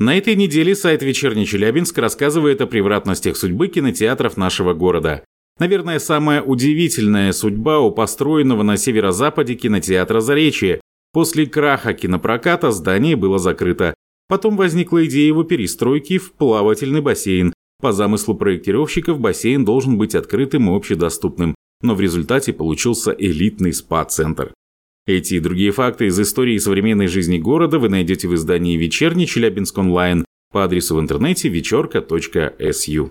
На этой неделе сайт «Вечерний Челябинск» рассказывает о превратностях судьбы кинотеатров нашего города. Наверное, самая удивительная судьба у построенного на северо-западе кинотеатра «Заречье». После краха кинопроката здание было закрыто. Потом возникла идея его перестройки в плавательный бассейн. По замыслу проектировщиков бассейн должен быть открытым и общедоступным, но в результате получился элитный спа-центр. Эти и другие факты из истории современной жизни города вы найдете в издании «Вечерний Челябинск онлайн» по адресу в интернете вечерка.су.